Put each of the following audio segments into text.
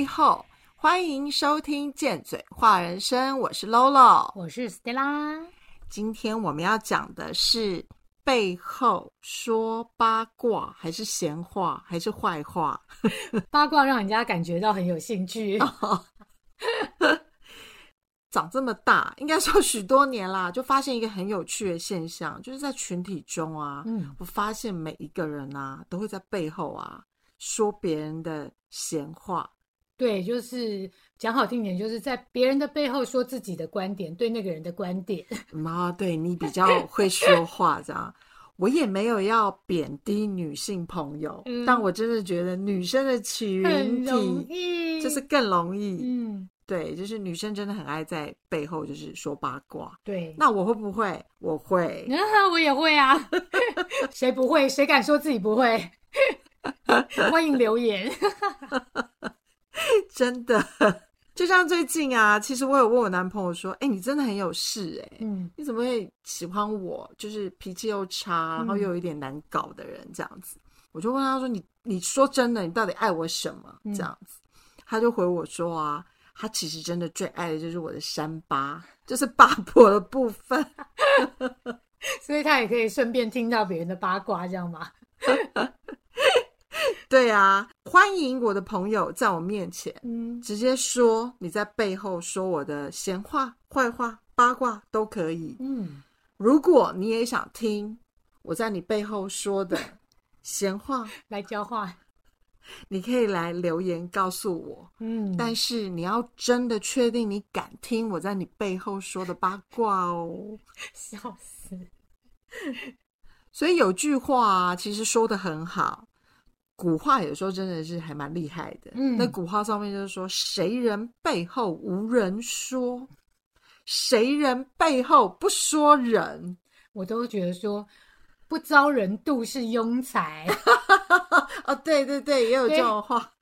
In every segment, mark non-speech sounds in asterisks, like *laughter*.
你好，欢迎收听《贱嘴话人生》，我是 Lolo，我是 Stella。今天我们要讲的是背后说八卦，还是闲话，还是坏话？*laughs* 八卦让人家感觉到很有兴趣。长这么大，应该说许多年啦，就发现一个很有趣的现象，就是在群体中啊，嗯，我发现每一个人啊，都会在背后啊说别人的闲话。对，就是讲好听点，就是在别人的背后说自己的观点，对那个人的观点。*laughs* 妈，对你比较会说话，这样。我也没有要贬低女性朋友，但我真的觉得女生的群体就是更容易。嗯。对，就是女生真的很爱在背后就是说八卦。对，那我会不会？我会，*laughs* 我也会啊。*laughs* 谁不会？谁敢说自己不会？欢迎留言。*laughs* 真的，*laughs* 就像最近啊，其实我有问我男朋友说：“哎，你真的很有事哎，嗯，你怎么会喜欢我？就是脾气又差，然后又有一点难搞的人这样子。”我就问他说：“你你说真的，你到底爱我什么？”这样子，他就回我说：“啊。”他其实真的最爱的就是我的山巴，就是八婆的部分，*laughs* 所以他也可以顺便听到别人的八卦，这样吗？对啊，欢迎我的朋友在我面前，嗯，直接说你在背后说我的闲话、坏话、八卦都可以，嗯，如果你也想听我在你背后说的闲话，*laughs* 来交换。你可以来留言告诉我，嗯，但是你要真的确定你敢听我在你背后说的八卦哦，*laughs* 笑死！所以有句话其实说的很好，古话有时候真的是还蛮厉害的。嗯，那古话上面就是说，谁人背后无人说，谁人背后不说人，我都觉得说。不招人妒是庸才，*laughs* 哦，对对对，也有这种话。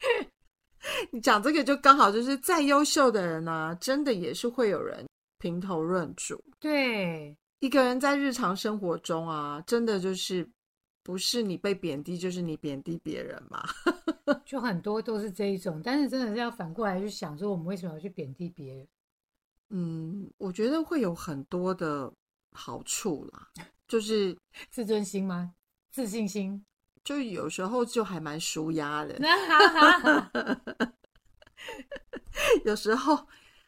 *laughs* 你讲这个就刚好，就是再优秀的人呢，真的也是会有人评头论足。对，一个人在日常生活中啊，真的就是不是你被贬低，就是你贬低别人嘛。*laughs* 就很多都是这一种，但是真的是要反过来去想，说我们为什么要去贬低别人？嗯，我觉得会有很多的好处啦。就是 *laughs* 自尊心吗？自信心，就有时候就还蛮舒压的。*laughs* 有时候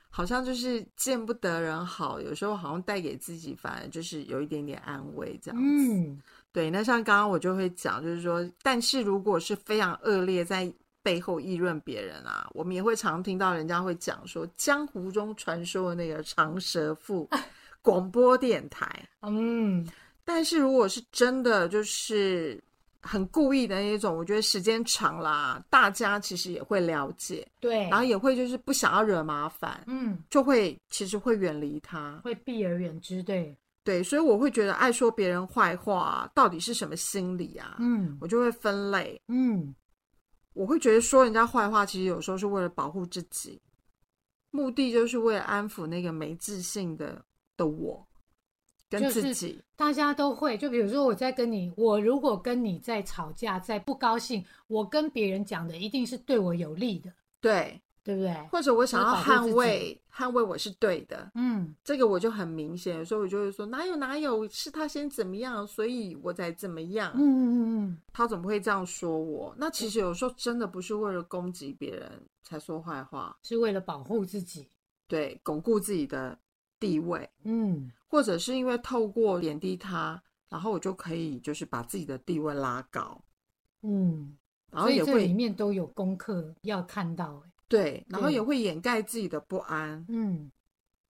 好像就是见不得人好，有时候好像带给自己反而就是有一点点安慰这样子。对，那像刚刚我就会讲，就是说，但是如果是非常恶劣，在背后议论别人啊，我们也会常听到人家会讲说，江湖中传说的那个长舌妇，*laughs* 广播电台，*laughs* 嗯。但是如果是真的，就是很故意的那种，我觉得时间长啦，大家其实也会了解，对，然后也会就是不想要惹麻烦，嗯，就会其实会远离他，会避而远之，对，对，所以我会觉得爱说别人坏话到底是什么心理啊？嗯，我就会分类，嗯，我会觉得说人家坏话，其实有时候是为了保护自己，目的就是为了安抚那个没自信的的我。跟自己，大家都会。就比如说，我在跟你，我如果跟你在吵架，在不高兴，我跟别人讲的一定是对我有利的，对对不对？或者我想要捍卫，捍卫我是对的，嗯，这个我就很明显。有时候我就会说，哪有哪有，是他先怎么样，所以我才怎么样。嗯嗯嗯嗯，他怎么会这样说我？那其实有时候真的不是为了攻击别人才说坏话，是为了保护自己，对，巩固自己的。地位，嗯，或者是因为透过贬低他，然后我就可以就是把自己的地位拉高，嗯，然后也会里面都有功课要看到，对，然后也会掩盖自己的不安，嗯，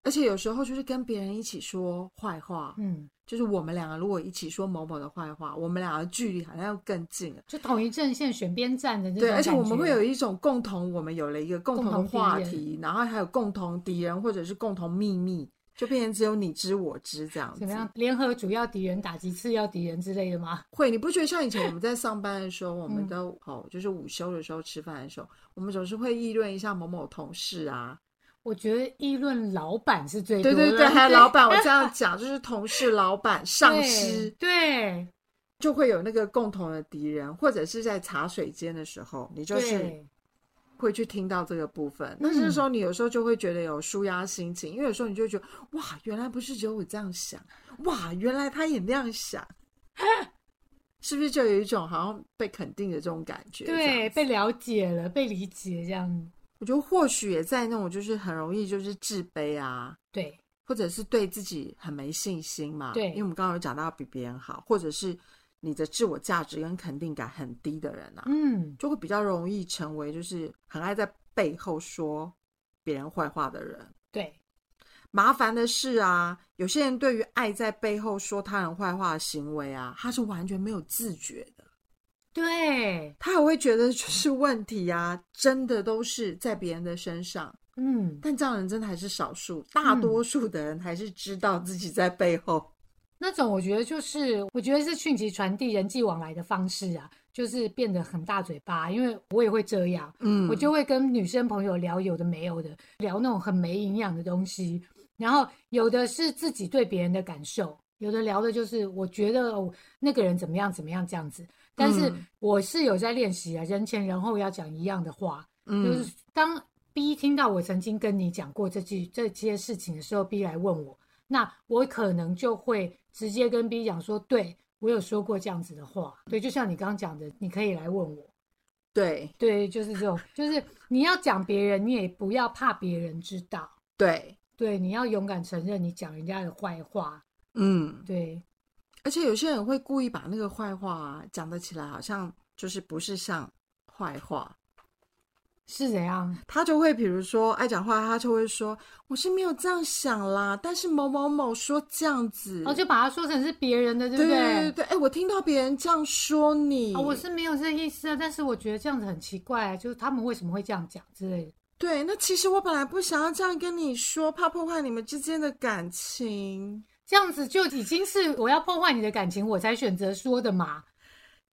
而且有时候就是跟别人一起说坏话，嗯。就是我们两个如果一起说某某的坏话，我们两个距离好像要更近了，就同一阵线选边站的对，而且我们会有一种共同，我们有了一个共同的话题，然后还有共同敌人或者是共同秘密，就变成只有你知我知这样子。怎么样？联合主要敌人打击次要敌人之类的吗？会，你不觉得像以前我们在上班的时候，我们都哦，就是午休的时候吃饭的时候，我们总是会议论一下某某同事啊。我觉得议论老板是最对对对，还有老板，我这样 *laughs* 讲就是同事、老板、上司，对，就会有那个共同的敌人，或者是在茶水间的时候，你就是会去听到这个部分。那这时候你有时候就会觉得有舒压心情，因为有时候你就觉得哇，原来不是只有我这样想，哇，原来他也那样想，*laughs* 是不是就有一种好像被肯定的这种感觉？对，被了解了，被理解这样。我觉得或许也在那种就是很容易就是自卑啊，对，或者是对自己很没信心嘛，对，因为我们刚刚有讲到比别人好，或者是。你的自我价值跟肯定感很低的人啊，嗯，就会比较容易成为就是很爱在背后说别人坏话的人。对，麻烦的是啊，有些人对于爱在背后说他人坏话的行为啊，他是完全没有自觉的。对，他还会觉得就是问题啊，真的都是在别人的身上。嗯，但这样人真的还是少数，大多数的人还是知道自己在背后。那种我觉得就是，我觉得是讯息传递、人际往来的方式啊，就是变得很大嘴巴。因为我也会这样，嗯，我就会跟女生朋友聊有的没有的，聊那种很没营养的东西。然后有的是自己对别人的感受，有的聊的就是我觉得那个人怎么样怎么样这样子。但是我是有在练习啊，人前人后要讲一样的话。嗯，就是当 B 听到我曾经跟你讲过这句这些事情的时候，B 来问我。那我可能就会直接跟 B 讲说，对我有说过这样子的话，对，就像你刚刚讲的，你可以来问我，对。对，就是这种，就是你要讲别人，你也不要怕别人知道，对。对，你要勇敢承认你讲人家的坏话，嗯，对，而且有些人会故意把那个坏话讲得起来，好像就是不是像坏话。是怎样？他就会比如说爱讲话，他就会说我是没有这样想啦，但是某某某说这样子，哦，就把它说成是别人的，对不对？对对对，哎，我听到别人这样说你，我是没有这意思啊，但是我觉得这样子很奇怪，就是他们为什么会这样讲之类的。对，那其实我本来不想要这样跟你说，怕破坏你们之间的感情，这样子就已经是我要破坏你的感情，我才选择说的嘛。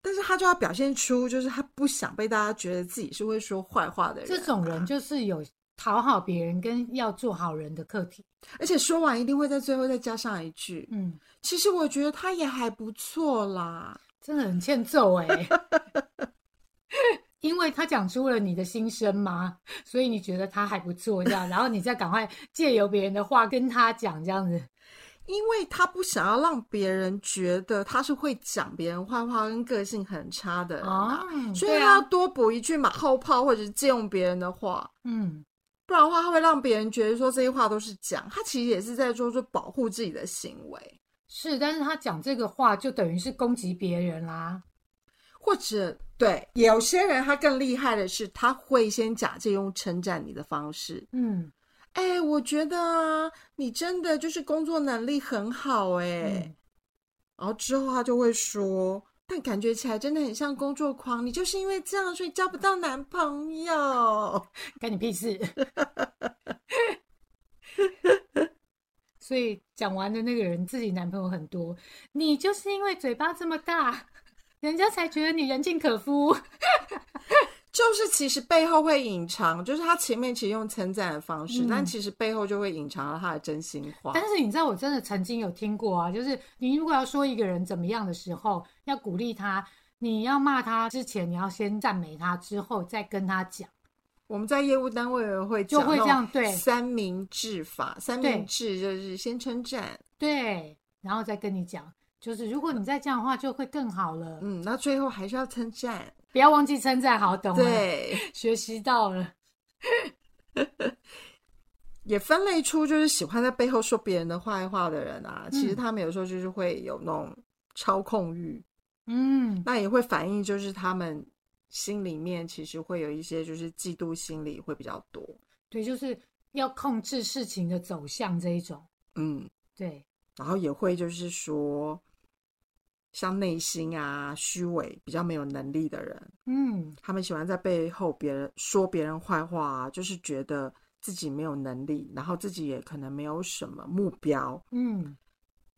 但是他就要表现出，就是他不想被大家觉得自己是会说坏话的人。这种人就是有讨好别人跟要做好人的课题，而且说完一定会在最后再加上一句：“嗯，其实我觉得他也还不错啦。”真的很欠揍哎，*laughs* 因为他讲出了你的心声嘛，所以你觉得他还不错这样，然后你再赶快借由别人的话跟他讲这样子。因为他不想要让别人觉得他是会讲别人坏话跟个性很差的人，所以他要多补一句马后炮或者是借用别人的话，嗯，不然的话他会让别人觉得说这些话都是讲，他其实也是在做做保护自己的行为。是，但是他讲这个话就等于是攻击别人啦，或者对有些人他更厉害的是他会先假借用称赞你的方式，嗯。哎，我觉得啊你真的就是工作能力很好哎，然后之后他就会说，但感觉起来真的很像工作狂。你就是因为这样，所以交不到男朋友，*laughs* 干你屁事！*laughs* 所以讲完的那个人自己男朋友很多，你就是因为嘴巴这么大，人家才觉得你人尽可夫。就是其实背后会隐藏，就是他前面其实用称赞的方式，但其实背后就会隐藏了他的真心话。但是你知道，我真的曾经有听过啊，就是你如果要说一个人怎么样的时候，要鼓励他，你要骂他之前，你要先赞美他，之后再跟他讲。我们在业务单位会就会这样对三明治法，三明治就是先称赞，对，然后再跟你讲，就是如果你再这样的话，就会更好了。嗯，那最后还是要称赞。不要忘记称赞，好懂对，*laughs* 学习到了，*laughs* 也分类出就是喜欢在背后说别人的坏话的人啊。其实他们有时候就是会有那种操控欲，嗯，那也会反映就是他们心里面其实会有一些就是嫉妒心理会比较多。对，就是要控制事情的走向这一种，嗯，对，然后也会就是说。像内心啊虚伪、比较没有能力的人，嗯，他们喜欢在背后别人说别人坏话啊，就是觉得自己没有能力，然后自己也可能没有什么目标，嗯，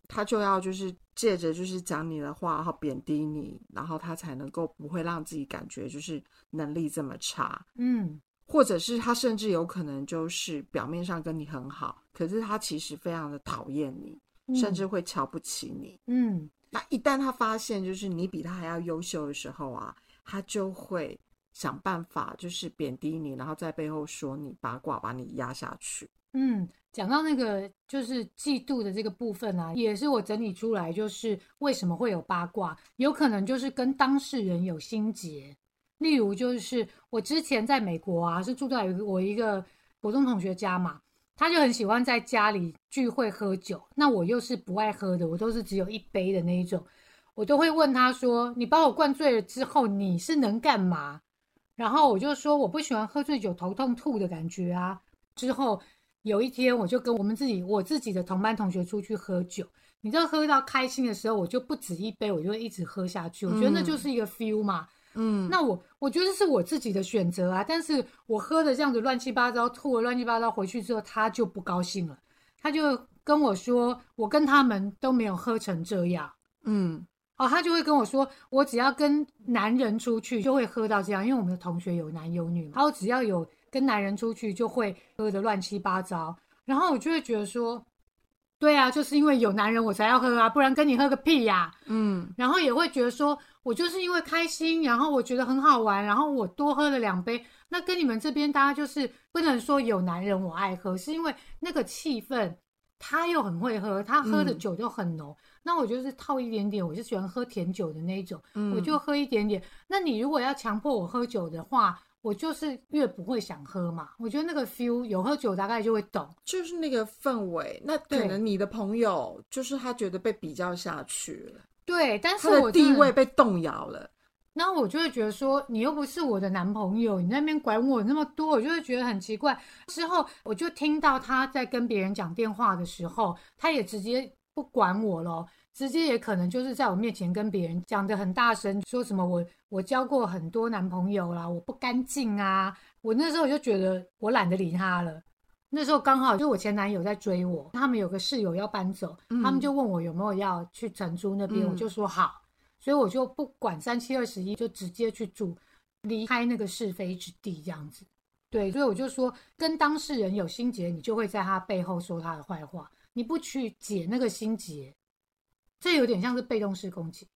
他就要就是借着就是讲你的话，然后贬低你，然后他才能够不会让自己感觉就是能力这么差，嗯，或者是他甚至有可能就是表面上跟你很好，可是他其实非常的讨厌你，甚至会瞧不起你，嗯。那一旦他发现就是你比他还要优秀的时候啊，他就会想办法就是贬低你，然后在背后说你八卦，把你压下去。嗯，讲到那个就是嫉妒的这个部分啊，也是我整理出来，就是为什么会有八卦，有可能就是跟当事人有心结。例如，就是我之前在美国啊，是住在我一个国中同学家嘛，他就很喜欢在家里聚会喝酒，那我又是不爱喝的，我都是只有一杯的那一种，我都会问他说：“你把我灌醉了之后，你是能干嘛？”然后我就说：“我不喜欢喝醉酒头痛吐的感觉啊。”之后。有一天，我就跟我们自己我自己的同班同学出去喝酒，你知道喝到开心的时候，我就不止一杯，我就会一直喝下去。我觉得那就是一个 feel 嘛。嗯，那我我觉得是我自己的选择啊。但是我喝的这样子乱七八糟，吐了乱七八糟回去之后，他就不高兴了，他就跟我说，我跟他们都没有喝成这样。嗯，哦，他就会跟我说，我只要跟男人出去就会喝到这样，因为我们的同学有男有女嘛，然后只要有。跟男人出去就会喝的乱七八糟，然后我就会觉得说，对啊，就是因为有男人我才要喝啊，不然跟你喝个屁呀。嗯，然后也会觉得说，我就是因为开心，然后我觉得很好玩，然后我多喝了两杯。那跟你们这边大家就是不能说有男人我爱喝，是因为那个气氛，他又很会喝，他喝的酒就很浓。那我就是套一点点，我就喜欢喝甜酒的那一种，我就喝一点点。那你如果要强迫我喝酒的话，我就是越不会想喝嘛，我觉得那个 feel 有喝酒大概就会懂，就是那个氛围。那可能你的朋友就是他觉得被比较下去了，对，但是我地位被动摇了。然后我就会觉得说，你又不是我的男朋友，你那边管我那么多，我就会觉得很奇怪。之后我就听到他在跟别人讲电话的时候，他也直接不管我了。直接也可能就是在我面前跟别人讲的很大声，说什么我我交过很多男朋友啦，我不干净啊。我那时候我就觉得我懒得理他了。那时候刚好就我前男友在追我，他们有个室友要搬走，他们就问我有没有要去承租那边，我就说好，所以我就不管三七二十一，就直接去住，离开那个是非之地这样子。对，所以我就说跟当事人有心结，你就会在他背后说他的坏话，你不去解那个心结。这有点像是被动式攻击，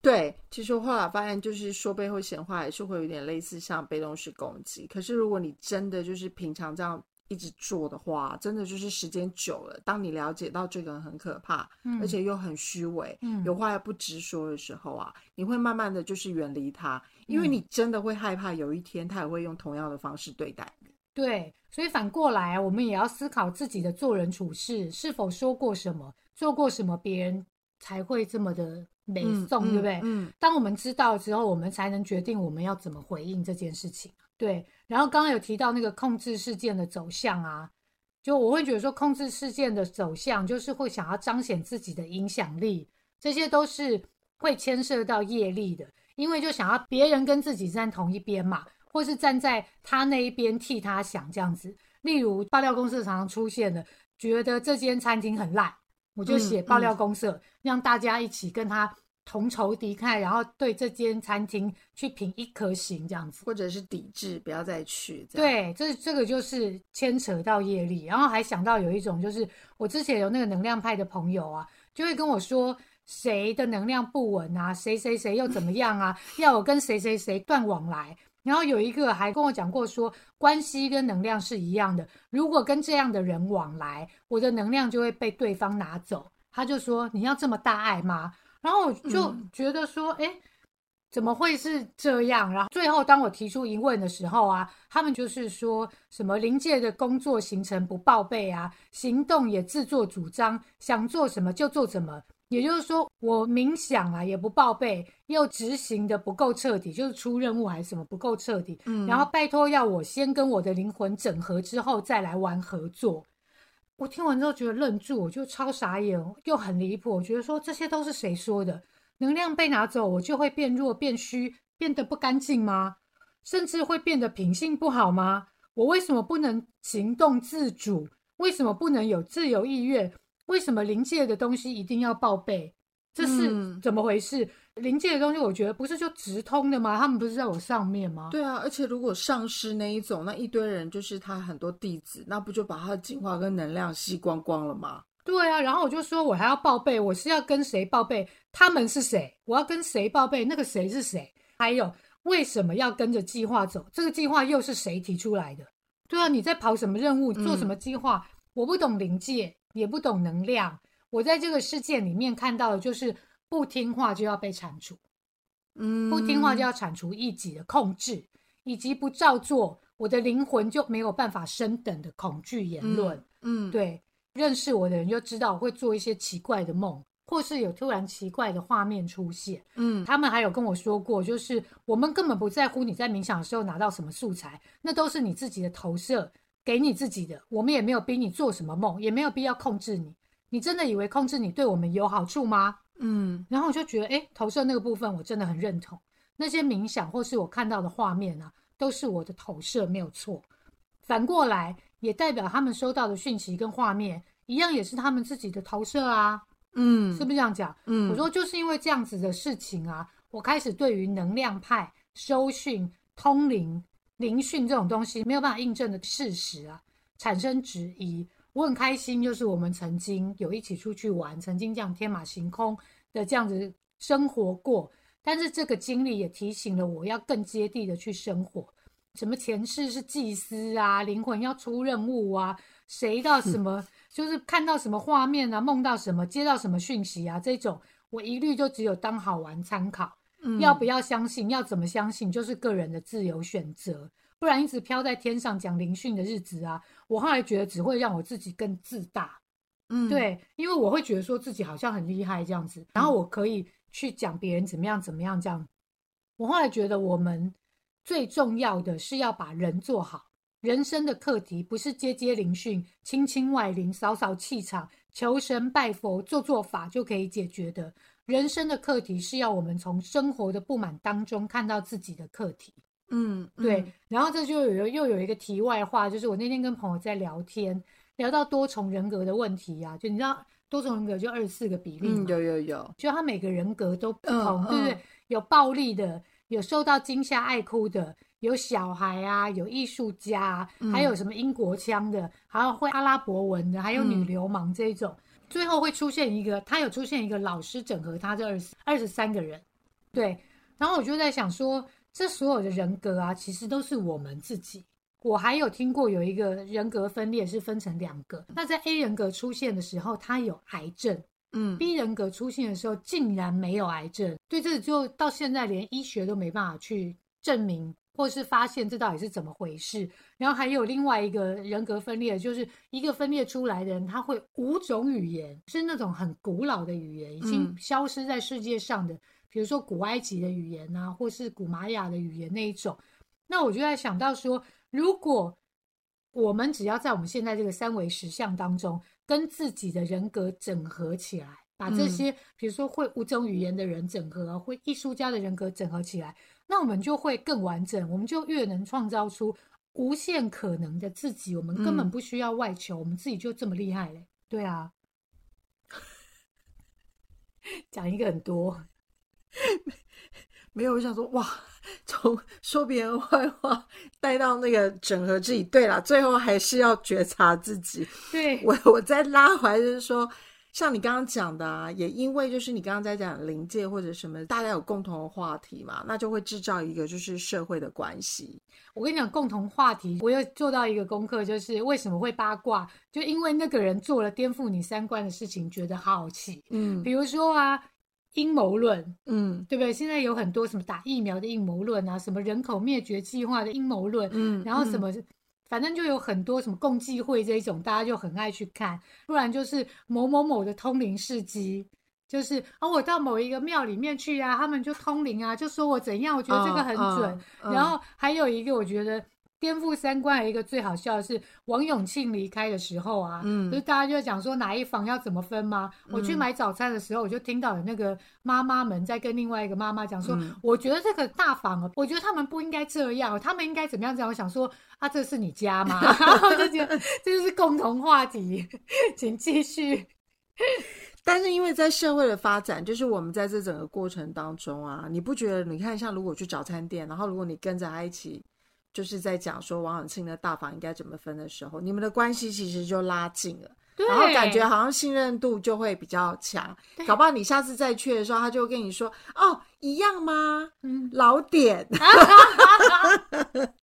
对。其实我后来发现，就是说背后闲话，也是会有点类似像被动式攻击。可是如果你真的就是平常这样一直做的话，真的就是时间久了，当你了解到这个人很可怕，而且又很虚伪，有话又不直说的时候啊，你会慢慢的就是远离他，因为你真的会害怕有一天他也会用同样的方式对待你。对，所以反过来，我们也要思考自己的做人处事是否说过什么。做过什么，别人才会这么的美颂，对不对？嗯，当我们知道之后，我们才能决定我们要怎么回应这件事情。对，然后刚刚有提到那个控制事件的走向啊，就我会觉得说，控制事件的走向就是会想要彰显自己的影响力，这些都是会牵涉到业力的，因为就想要别人跟自己站同一边嘛，或是站在他那一边替他想这样子。例如爆料公司常常出现的，觉得这间餐厅很烂。我就写爆料公社，让大家一起跟他同仇敌忾，然后对这间餐厅去评一颗星这样子，或者是抵制，不要再去。对，这这个就是牵扯到业力。然后还想到有一种，就是我之前有那个能量派的朋友啊，就会跟我说谁的能量不稳啊，谁谁谁又怎么样啊，要我跟谁谁谁断往来。然后有一个还跟我讲过说，关系跟能量是一样的。如果跟这样的人往来，我的能量就会被对方拿走。他就说：“你要这么大爱吗？”然后我就觉得说：“哎，怎么会是这样？”然后最后当我提出疑问的时候啊，他们就是说什么临界的工作行程不报备啊，行动也自作主张，想做什么就做什么。也就是说，我冥想啊也不报备，又执行的不够彻底，就是出任务还是什么不够彻底。嗯，然后拜托要我先跟我的灵魂整合之后再来玩合作。我听完之后觉得愣住，我就超傻眼，又很离谱。我觉得说这些都是谁说的？能量被拿走，我就会变弱、变虚、变得不干净吗？甚至会变得品性不好吗？我为什么不能行动自主？为什么不能有自由意愿？为什么临界的东西一定要报备？这是怎么回事？临界的东西，我觉得不是就直通的吗？他们不是在我上面吗？对啊，而且如果上师那一种，那一堆人就是他很多弟子，那不就把他的进化跟能量吸光光了吗？对啊，然后我就说我还要报备，我是要跟谁报备？他们是谁？我要跟谁报备？那个谁是谁？还有为什么要跟着计划走？这个计划又是谁提出来的？对啊，你在跑什么任务，做什么计划？我不懂灵界，也不懂能量。我在这个事件里面看到的就是不听话就要被铲除，嗯，不听话就要铲除异己的控制，以及不照做，我的灵魂就没有办法升等的恐惧言论。嗯，对，认识我的人就知道我会做一些奇怪的梦。或是有突然奇怪的画面出现，嗯，他们还有跟我说过，就是我们根本不在乎你在冥想的时候拿到什么素材，那都是你自己的投射，给你自己的。我们也没有逼你做什么梦，也没有必要控制你。你真的以为控制你对我们有好处吗？嗯，然后我就觉得，哎，投射那个部分我真的很认同。那些冥想或是我看到的画面啊，都是我的投射，没有错。反过来也代表他们收到的讯息跟画面一样，也是他们自己的投射啊。嗯，是不是这样讲？嗯，我说就是因为这样子的事情啊，我开始对于能量派、收讯、通灵、灵讯这种东西没有办法印证的事实啊，产生质疑。我很开心，就是我们曾经有一起出去玩，曾经这样天马行空的这样子生活过。但是这个经历也提醒了我要更接地的去生活。什么前世是祭司啊，灵魂要出任务啊，谁到什么？就是看到什么画面啊，梦到什么，接到什么讯息啊，这种我一律就只有当好玩参考。嗯，要不要相信？要怎么相信？就是个人的自由选择。不然一直飘在天上讲灵训的日子啊，我后来觉得只会让我自己更自大。嗯，对，因为我会觉得说自己好像很厉害这样子，然后我可以去讲别人怎么样怎么样这样。我后来觉得我们最重要的是要把人做好。人生的课题不是接接灵训、亲亲外灵、扫扫气场、求神拜佛、做做法就可以解决的。人生的课题是要我们从生活的不满当中看到自己的课题。嗯，对。然后这就有又有一个题外话，就是我那天跟朋友在聊天，聊到多重人格的问题呀。就你知道多重人格就二十四个比例嗯，有有有。就他每个人格都不同，对不对？有暴力的，有受到惊吓爱哭的。有小孩啊，有艺术家，还有什么英国腔的，还有会阿拉伯文的，还有女流氓这种。最后会出现一个，他有出现一个老师整合他这二十二十三个人，对。然后我就在想说，这所有的人格啊，其实都是我们自己。我还有听过有一个人格分裂是分成两个，那在 A 人格出现的时候，他有癌症，嗯，B 人格出现的时候竟然没有癌症，对，这就到现在连医学都没办法去证明。或是发现这到底是怎么回事，然后还有另外一个人格分裂，就是一个分裂出来的人，他会五种语言，是那种很古老的语言，已经消失在世界上的，比如说古埃及的语言啊，或是古玛雅的语言那一种。那我就在想到说，如果我们只要在我们现在这个三维实像当中，跟自己的人格整合起来，把这些比如说会五种语言的人整合，会艺术家的人格整合起来。那我们就会更完整，我们就越能创造出无限可能的自己。我们根本不需要外求，我们自己就这么厉害嘞。对啊，*laughs* 讲一个很多，*laughs* 没有我想说哇，从说别人坏话带到那个整合自己。对了，最后还是要觉察自己。对我，我再拉回来就是说。像你刚刚讲的啊，也因为就是你刚刚在讲临界或者什么，大家有共同的话题嘛，那就会制造一个就是社会的关系。我跟你讲，共同话题，我又做到一个功课，就是为什么会八卦，就因为那个人做了颠覆你三观的事情，觉得好奇。嗯，比如说啊，阴谋论，嗯，对不对？现在有很多什么打疫苗的阴谋论啊，什么人口灭绝计划的阴谋论，嗯，然后什么。反正就有很多什么共济会这一种，大家就很爱去看。不然就是某某某的通灵事迹，就是啊，我到某一个庙里面去啊，他们就通灵啊，就说我怎样，我觉得这个很准。然后还有一个，我觉得。颠覆三观，一个最好笑的是王永庆离开的时候啊，嗯，就是大家就在讲说哪一房要怎么分吗？我去买早餐的时候，我就听到有那个妈妈们在跟另外一个妈妈讲说，我觉得这个大房啊，我觉得他们不应该这样，他们应该怎么样？这样我想说啊，这是你家吗？*laughs* 我就觉得这就是共同话题，请继续。*laughs* 但是因为在社会的发展，就是我们在这整个过程当中啊，你不觉得？你看，像如果去早餐店，然后如果你跟着他一起。就是在讲说王永庆的大房应该怎么分的时候，你们的关系其实就拉近了。然后感觉好像信任度就会比较强。搞不好你下次再去的时候，他就跟你说：“哦，一样吗？嗯，老点。*laughs* *laughs* ”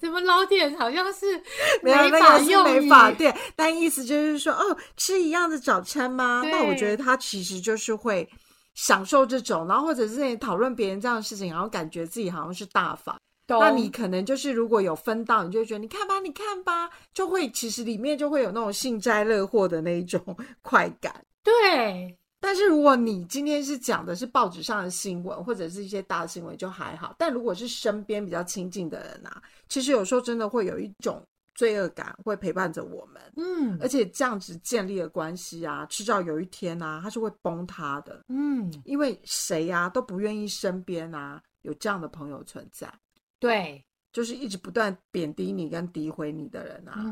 怎么老点好像是 *laughs* 没有那个是没法店，但意思就是说，哦，吃一样的早餐吗？那我觉得他其实就是会享受这种，然后或者是讨论别人这样的事情，然后感觉自己好像是大法。那你可能就是如果有分到，你就觉得你看吧，你看吧，就会其实里面就会有那种幸灾乐祸的那一种快感。对。但是如果你今天是讲的是报纸上的新闻或者是一些大新闻就还好，但如果是身边比较亲近的人啊，其实有时候真的会有一种罪恶感会陪伴着我们，嗯，而且这样子建立的关系啊，迟早有一天啊，它是会崩塌的，嗯，因为谁呀都不愿意身边啊有这样的朋友存在，对，就是一直不断贬低你跟诋毁你的人啊，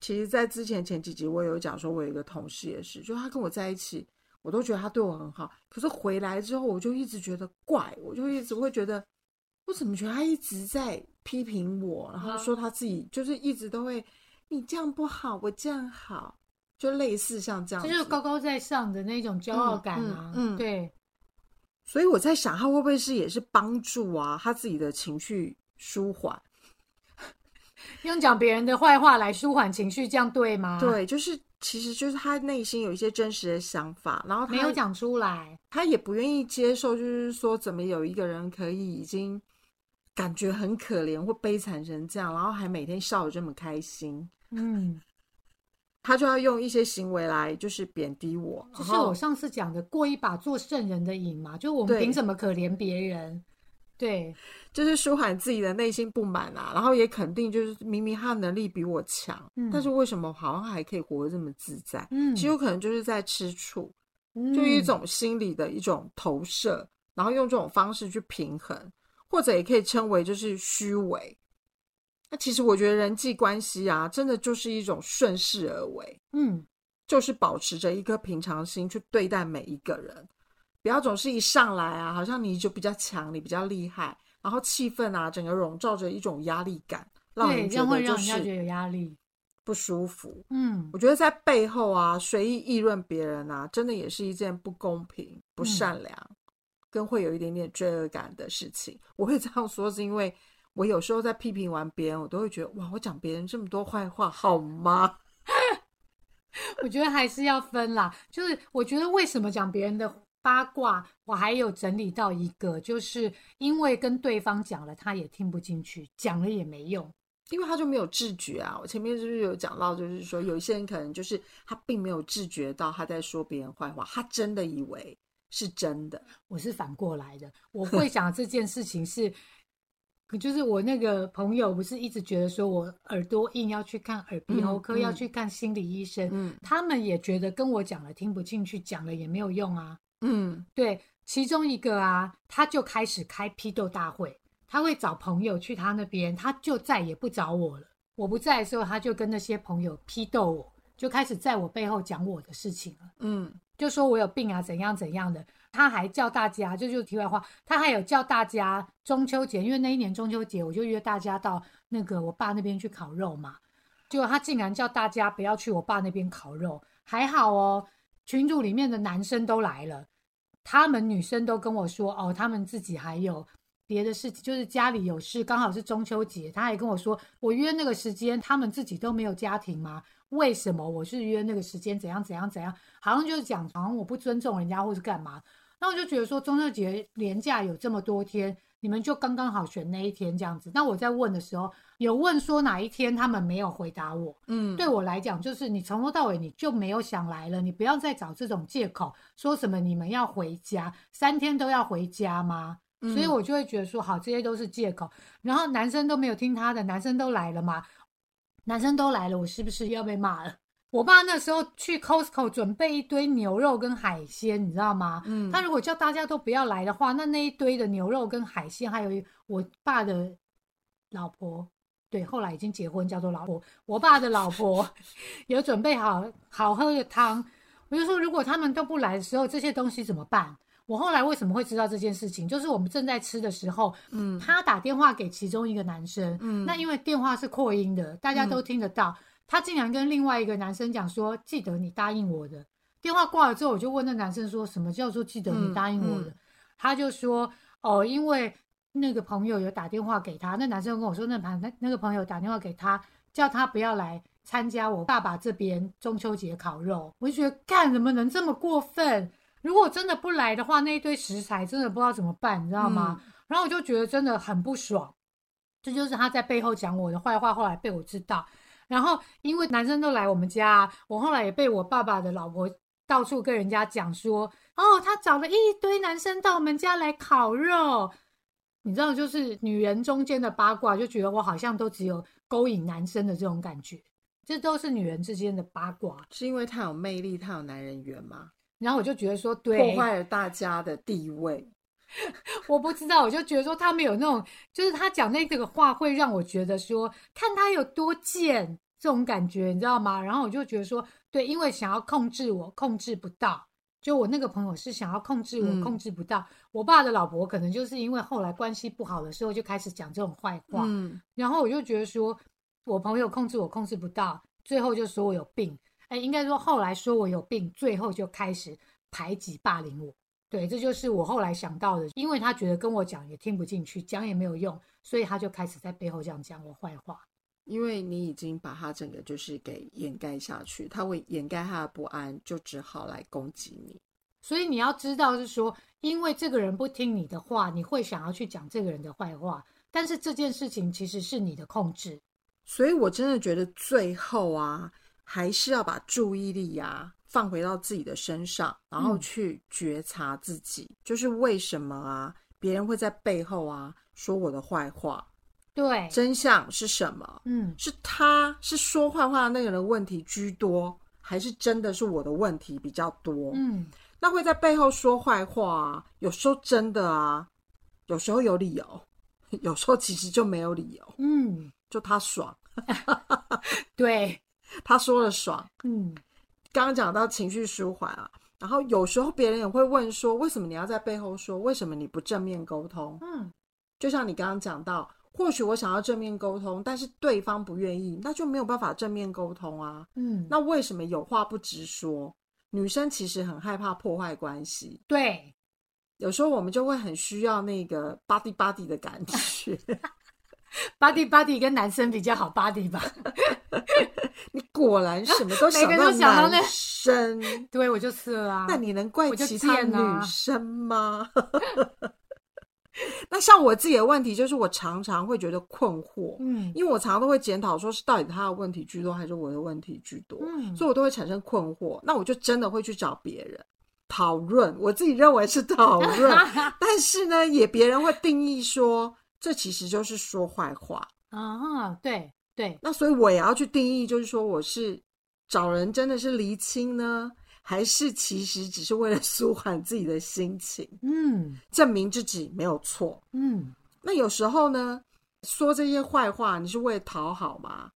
其实，在之前前几集我有讲说，我有一个同事也是，就他跟我在一起。我都觉得他对我很好，可是回来之后，我就一直觉得怪，我就一直会觉得，我怎么觉得他一直在批评我，然后说他自己就是一直都会，你这样不好，我这样好，就类似像这样，就是高高在上的那种骄傲感啊。嗯，对。所以我在想，他会不会是也是帮助啊，他自己的情绪舒缓，*laughs* 用讲别人的坏话来舒缓情绪，这样对吗？对，就是。其实就是他内心有一些真实的想法，然后没有讲出来，他也不愿意接受，就是说怎么有一个人可以已经感觉很可怜或悲惨成这样，然后还每天笑得这么开心，嗯，他就要用一些行为来就是贬低我，就是我上次讲的过一把做圣人的瘾嘛，就我们凭什么可怜别人？对，就是舒缓自己的内心不满啊，然后也肯定就是明明他的能力比我强，但是为什么好像还可以活得这么自在？嗯，其实有可能就是在吃醋，就一种心理的一种投射，然后用这种方式去平衡，或者也可以称为就是虚伪。那其实我觉得人际关系啊，真的就是一种顺势而为，嗯，就是保持着一颗平常心去对待每一个人。不要总是一上来啊，好像你就比较强，你比较厉害，然后气氛啊，整个笼罩着一种压力感，让人觉得就是有压力、不舒服。嗯，我觉得在背后啊，随意议论别人啊，真的也是一件不公平、不善良，跟会有一点点罪恶感的事情。我会这样说，是因为我有时候在批评完别人，我都会觉得哇，我讲别人这么多坏话，好吗？*laughs* 我觉得还是要分啦。就是我觉得为什么讲别人的？八卦，我还有整理到一个，就是因为跟对方讲了，他也听不进去，讲了也没用，因为他就没有自觉啊。我前面是不是有讲到，就是说有一些人可能就是他并没有自觉到他在说别人坏话，他真的以为是真的。我是反过来的，我会想这件事情是，就是我那个朋友不是一直觉得说我耳朵硬要去看耳鼻喉科，要去看心理医生，嗯，他们也觉得跟我讲了听不进去，讲了也没有用啊。嗯，对，其中一个啊，他就开始开批斗大会，他会找朋友去他那边，他就再也不找我了。我不在的时候，他就跟那些朋友批斗我，就开始在我背后讲我的事情了。嗯，就说我有病啊，怎样怎样的。他还叫大家，这就是题外话，他还有叫大家中秋节，因为那一年中秋节，我就约大家到那个我爸那边去烤肉嘛。结果他竟然叫大家不要去我爸那边烤肉，还好哦。群组里面的男生都来了，他们女生都跟我说：“哦，他们自己还有别的事情，就是家里有事，刚好是中秋节。”他还跟我说：“我约那个时间，他们自己都没有家庭吗？为什么我是约那个时间？怎样怎样怎样？好像就是讲，好像我不尊重人家，或是干嘛？”那我就觉得说，中秋节连假有这么多天。你们就刚刚好选那一天这样子。那我在问的时候，有问说哪一天，他们没有回答我。嗯，对我来讲，就是你从头到尾你就没有想来了，你不要再找这种借口，说什么你们要回家，三天都要回家吗？所以我就会觉得说，好，这些都是借口。然后男生都没有听他的，男生都来了嘛，男生都来了，我是不是要被骂了？我爸那时候去 Costco 准备一堆牛肉跟海鲜，你知道吗？嗯，他如果叫大家都不要来的话，那那一堆的牛肉跟海鲜，还有我爸的老婆，对，后来已经结婚，叫做老婆。我爸的老婆 *laughs* 有准备好好喝的汤。我就说，如果他们都不来的时候，这些东西怎么办？我后来为什么会知道这件事情？就是我们正在吃的时候，嗯，他打电话给其中一个男生，嗯，那因为电话是扩音的，大家都听得到。他竟然跟另外一个男生讲说：“记得你答应我的。”电话挂了之后，我就问那男生说：“什么叫做记得你答应我的？”他就说：“哦，因为那个朋友有打电话给他，那男生跟我说，那朋那那个朋友打电话给他，叫他不要来参加我爸爸这边中秋节烤肉。”我就觉得，干怎么能这么过分？如果真的不来的话，那一堆食材真的不知道怎么办，你知道吗？然后我就觉得真的很不爽。这就是他在背后讲我的坏话，后来被我知道。然后，因为男生都来我们家，我后来也被我爸爸的老婆到处跟人家讲说：“哦，他找了一堆男生到我们家来烤肉。”你知道，就是女人中间的八卦，就觉得我好像都只有勾引男生的这种感觉，这都是女人之间的八卦。是因为她有魅力，她有男人缘吗？然后我就觉得说，对，破坏了大家的地位。我不知道，我就觉得说他们有那种，就是他讲那个话会让我觉得说，看他有多贱这种感觉，你知道吗？然后我就觉得说，对，因为想要控制我，控制不到。就我那个朋友是想要控制我，控制不到。我爸的老婆可能就是因为后来关系不好的时候，就开始讲这种坏话。嗯，然后我就觉得说，我朋友控制我，控制不到，最后就说我有病。哎，应该说后来说我有病，最后就开始排挤霸凌我。对，这就是我后来想到的，因为他觉得跟我讲也听不进去，讲也没有用，所以他就开始在背后这样讲我坏话。因为你已经把他整个就是给掩盖下去，他会掩盖他的不安，就只好来攻击你。所以你要知道，是说，因为这个人不听你的话，你会想要去讲这个人的坏话，但是这件事情其实是你的控制。所以我真的觉得最后啊，还是要把注意力呀。放回到自己的身上，然后去觉察自己，就是为什么啊？别人会在背后啊说我的坏话，对，真相是什么？嗯，是他是说坏话那个人问题居多，还是真的是我的问题比较多？嗯，那会在背后说坏话，有时候真的啊，有时候有理由，*laughs* 有时候其实就没有理由。嗯，就他爽，*laughs* 对，*laughs* 他说了爽，嗯。刚刚讲到情绪舒缓啊，然后有时候别人也会问说，为什么你要在背后说？为什么你不正面沟通？嗯，就像你刚刚讲到，或许我想要正面沟通，但是对方不愿意，那就没有办法正面沟通啊。嗯，那为什么有话不直说？女生其实很害怕破坏关系，对，有时候我们就会很需要那个 body body 的感觉。*laughs* *laughs* body body 跟男生比较好 body 吧，*laughs* 你果然 *laughs* 什么都想到男生，对我就是啊。那你能怪其他女生吗？那像我自己的问题，就是我常常会觉得困惑，嗯，因为我常常都会检讨，说是到底他的问题居多，还是我的问题居多，嗯，所以我都会产生困惑。那我就真的会去找别人讨论，我自己认为是讨论，但是呢，也别人会定义说。这其实就是说坏话啊！对对，那所以我也要去定义，就是说我是找人真的是离清呢，还是其实只是为了 *laughs* 舒缓自己的心情？嗯，证明自己没有错。嗯，那有时候呢，说这些坏话，你是为了讨好吗？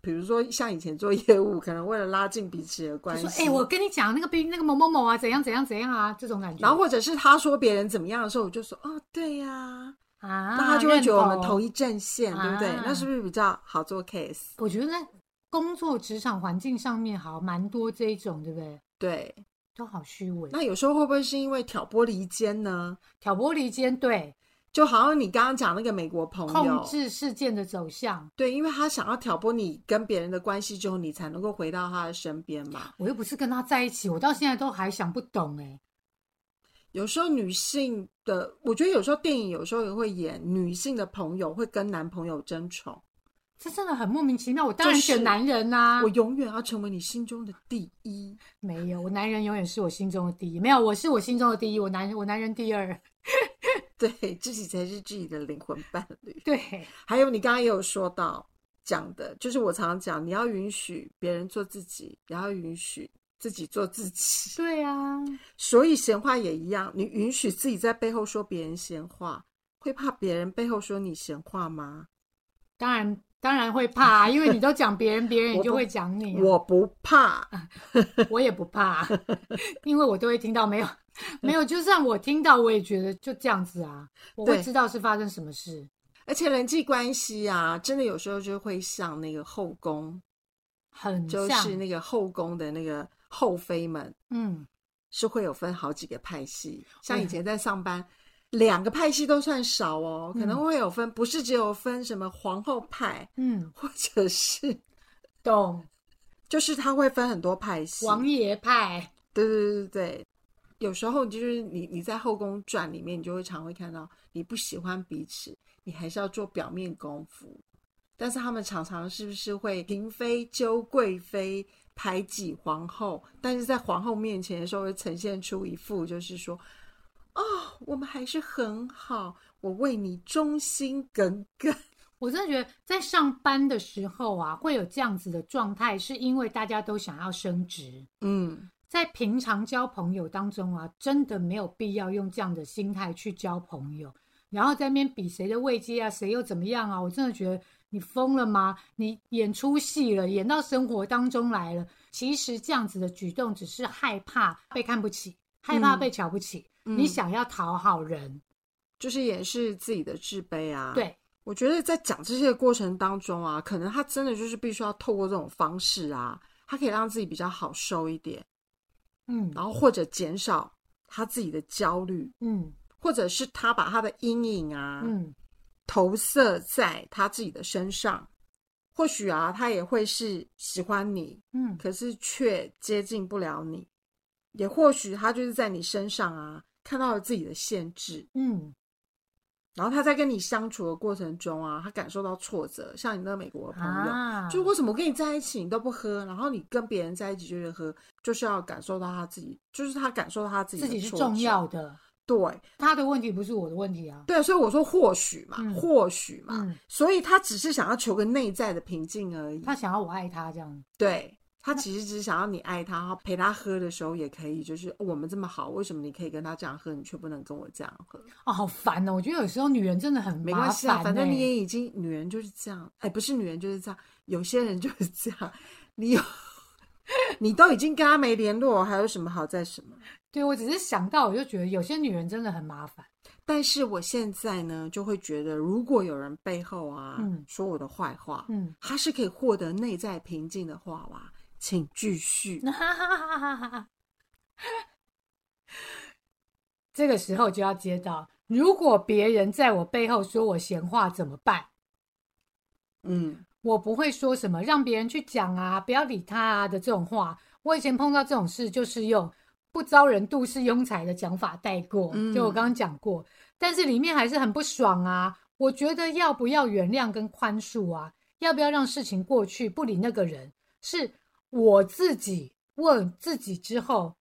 比如说像以前做业务，可能为了拉近彼此的关系。哎，我跟你讲，那个兵那个某某某啊，怎样怎样怎样啊，这种感觉。然后或者是他说别人怎么样的时候，我就说哦，对呀。啊，那他就会觉得我们同一阵线，对不对？那是不是比较好做 case？我觉得在工作职场环境上面，好蛮多这一种，对不对？对，都好虚伪。那有时候会不会是因为挑拨离间呢？挑拨离间，对，就好像你刚刚讲那个美国朋友控制事件的走向，对，因为他想要挑拨你跟别人的关系之后，你才能够回到他的身边嘛。我又不是跟他在一起，我到现在都还想不懂哎。有时候女性的，我觉得有时候电影有时候也会演女性的朋友会跟男朋友争宠，这真的很莫名其妙。我当然选男人呐，我永远要成为你心中的第一。没有，我男人永远是我心中的第一。没有，我是我心中的第一，我男人我男人第二。*laughs* 对自己才是自己的灵魂伴侣。*laughs* 对，还有你刚刚也有说到讲的，就是我常常讲，你要允许别人做自己，也要允许。自己做自己，对啊，所以闲话也一样。你允许自己在背后说别人闲话，会怕别人背后说你闲话吗？当然，当然会怕，啊 *laughs* 因为你都讲别人，别人也就会讲你。我不怕，*laughs* 我也不怕，*laughs* 因为我都会听到。没有，没有，就算我听到，我也觉得就这样子啊。我会知道是发生什么事，而且人际关系啊，真的有时候就会像那个后宫。很就是那个后宫的那个后妃们，嗯，是会有分好几个派系。像以前在上班，两个派系都算少哦，可能会有分，不是只有分什么皇后派，嗯，或者是 *laughs* 懂，就是他会分很多派系，王爷派，对对对对对。有时候就是你你在后宫传里面，你就会常会看到，你不喜欢彼此，你还是要做表面功夫。但是他们常常是不是会嫔妃揪贵妃，排挤皇后？但是在皇后面前的时候，会呈现出一副就是说，哦，我们还是很好，我为你忠心耿耿。我真的觉得在上班的时候啊，会有这样子的状态，是因为大家都想要升职。嗯。在平常交朋友当中啊，真的没有必要用这样的心态去交朋友，然后在那边比谁的位阶啊，谁又怎么样啊？我真的觉得你疯了吗？你演出戏了，演到生活当中来了。其实这样子的举动只是害怕被看不起，害怕被瞧不起。你想要讨好人，就是掩饰自己的自卑啊。对，我觉得在讲这些过程当中啊，可能他真的就是必须要透过这种方式啊，他可以让自己比较好受一点。嗯，然后或者减少他自己的焦虑，嗯，或者是他把他的阴影啊，嗯，投射在他自己的身上，或许啊，他也会是喜欢你，嗯，可是却接近不了你，也或许他就是在你身上啊，看到了自己的限制，嗯。然后他在跟你相处的过程中啊，他感受到挫折，像你那个美国的朋友，就为什么跟你在一起你都不喝，然后你跟别人在一起就是喝，就是要感受到他自己，就是他感受到他自己自己是重要的，对，他的问题不是我的问题啊，对，所以我说或许嘛，或许嘛，所以他只是想要求个内在的平静而已，他想要我爱他这样，对。他其实只是想要你爱他，然后陪他喝的时候也可以，就是我们这么好，为什么你可以跟他这样喝，你却不能跟我这样喝？哦，好烦哦！我觉得有时候女人真的很没关系啊，反正你也已经女人就是这样，哎，不是女人就是这样，有些人就是这样，你有 *laughs* 你都已经跟他没联络，还有什么好在什么？对我只是想到，我就觉得有些女人真的很麻烦。但是我现在呢，就会觉得，如果有人背后啊说我的坏话，嗯，他是可以获得内在平静的话哇。请继续。*laughs* 这个时候就要接到，如果别人在我背后说我闲话怎么办？嗯，我不会说什么让别人去讲啊，不要理他啊的这种话。我以前碰到这种事，就是用不招人妒是庸才的讲法带过。就我刚刚讲过，但是里面还是很不爽啊。我觉得要不要原谅跟宽恕啊？要不要让事情过去，不理那个人是？我自己问自己之后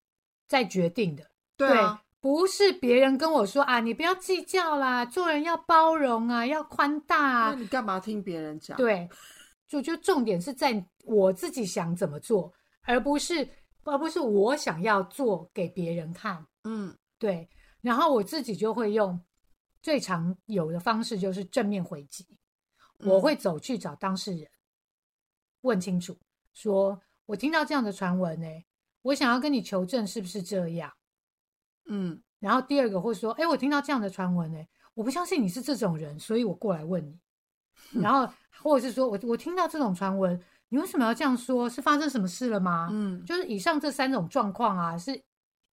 再决定的，对，不是别人跟我说啊，你不要计较啦，做人要包容啊，要宽大啊。那你干嘛听别人讲？对，就就重点是在我自己想怎么做，而不是而不是我想要做给别人看。嗯，对。然后我自己就会用最常有的方式，就是正面回击。我会走去找当事人，问清楚说。我听到这样的传闻呢，我想要跟你求证是不是这样，嗯，然后第二个会说，哎，我听到这样的传闻呢，我不相信你是这种人，所以我过来问你，*laughs* 然后或者是说我我听到这种传闻，你为什么要这样说？是发生什么事了吗？嗯，就是以上这三种状况啊，是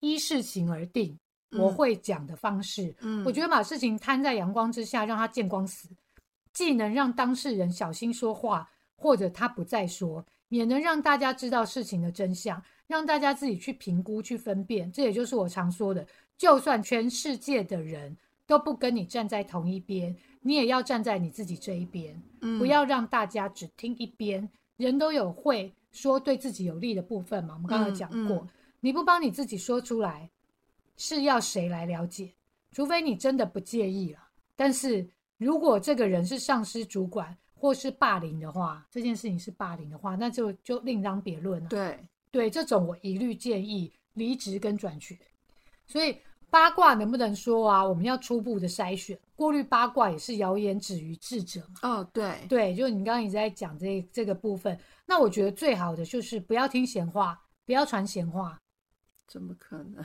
依事情而定，我会讲的方式，嗯，我觉得把事情摊在阳光之下，让他见光死，既能让当事人小心说话，或者他不再说。也能让大家知道事情的真相，让大家自己去评估、去分辨。这也就是我常说的：就算全世界的人都不跟你站在同一边，你也要站在你自己这一边。嗯，不要让大家只听一边。人都有会说对自己有利的部分嘛？我们刚刚讲过，你不帮你自己说出来，是要谁来了解？除非你真的不介意了。但是如果这个人是上司、主管，或是霸凌的话，这件事情是霸凌的话，那就就另当别论了。对对，这种我一律建议离职跟转学。所以八卦能不能说啊？我们要初步的筛选，过滤八卦也是谣言止于智者嘛。哦，对对，就你刚刚一直在讲这这个部分，那我觉得最好的就是不要听闲话，不要传闲话。怎么可能？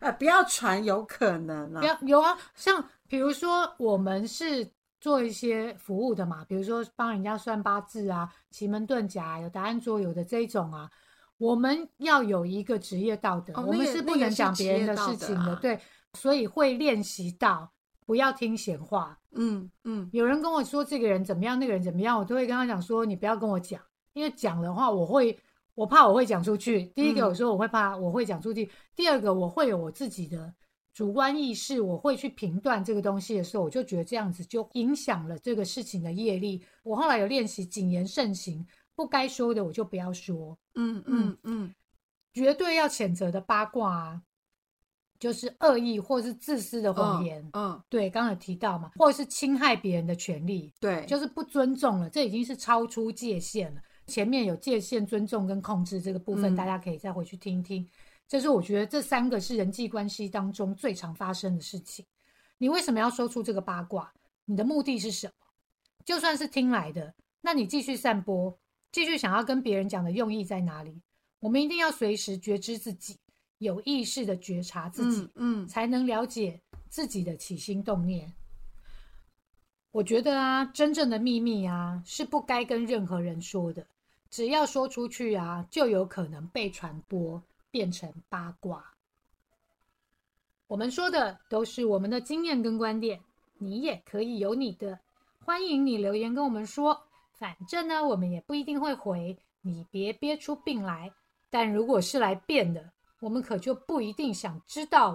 啊，*laughs* 不要传，有可能啊。有有啊，像比如说我们是。做一些服务的嘛，比如说帮人家算八字啊、奇门遁甲、有答案桌游的这种啊，我们要有一个职业道德，我们是不能讲别人的事情的，对，所以会练习到不要听闲话。嗯嗯，有人跟我说这个人怎么样，那个人怎么样，我都会跟他讲说，你不要跟我讲，因为讲的话我会，我怕我会讲出去。第一个，我说我会怕我会讲出去；第二个，我会有我自己的。主观意识，我会去评断这个东西的时候，我就觉得这样子就影响了这个事情的业力。我后来有练习谨言慎行，不该说的我就不要说。嗯嗯嗯，绝对要谴责的八卦啊，就是恶意或是自私的谎言。嗯，对，刚刚有提到嘛，或者是侵害别人的权利。对，就是不尊重了，这已经是超出界限了。前面有界限、尊重跟控制这个部分，大家可以再回去听听。这是我觉得这三个是人际关系当中最常发生的事情。你为什么要说出这个八卦？你的目的是什么？就算是听来的，那你继续散播，继续想要跟别人讲的用意在哪里？我们一定要随时觉知自己，有意识的觉察自己，嗯，才能了解自己的起心动念。我觉得啊，真正的秘密啊，是不该跟任何人说的。只要说出去啊，就有可能被传播。变成八卦。我们说的都是我们的经验跟观点，你也可以有你的。欢迎你留言跟我们说，反正呢，我们也不一定会回，你别憋出病来。但如果是来变的，我们可就不一定想知道。